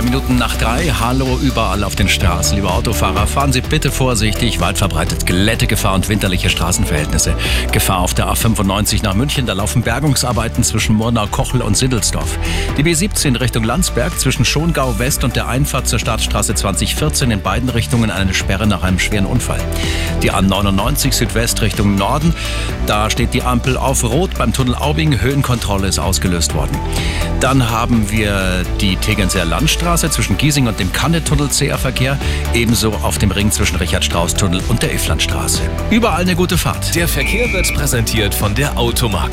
Drei Minuten nach drei. Hallo überall auf den Straßen. Liebe Autofahrer, fahren Sie bitte vorsichtig. Weit verbreitet Glättegefahr und winterliche Straßenverhältnisse. Gefahr auf der A95 nach München. Da laufen Bergungsarbeiten zwischen Murnau, Kochel und Siddelsdorf. Die B17 Richtung Landsberg zwischen Schongau West und der Einfahrt zur Staatsstraße 2014 in beiden Richtungen eine Sperre nach einem schweren Unfall. Die A99 Südwest Richtung Norden. Da steht die Ampel auf Rot beim Tunnel Aubing. Höhenkontrolle ist ausgelöst worden. Dann haben wir die Tegernseer Landstraße zwischen Giesing und dem Kannetunnel zäher Verkehr, ebenso auf dem Ring zwischen Richard-Strauß-Tunnel und der Iflandstraße. Überall eine gute Fahrt. Der Verkehr wird präsentiert von der Automark.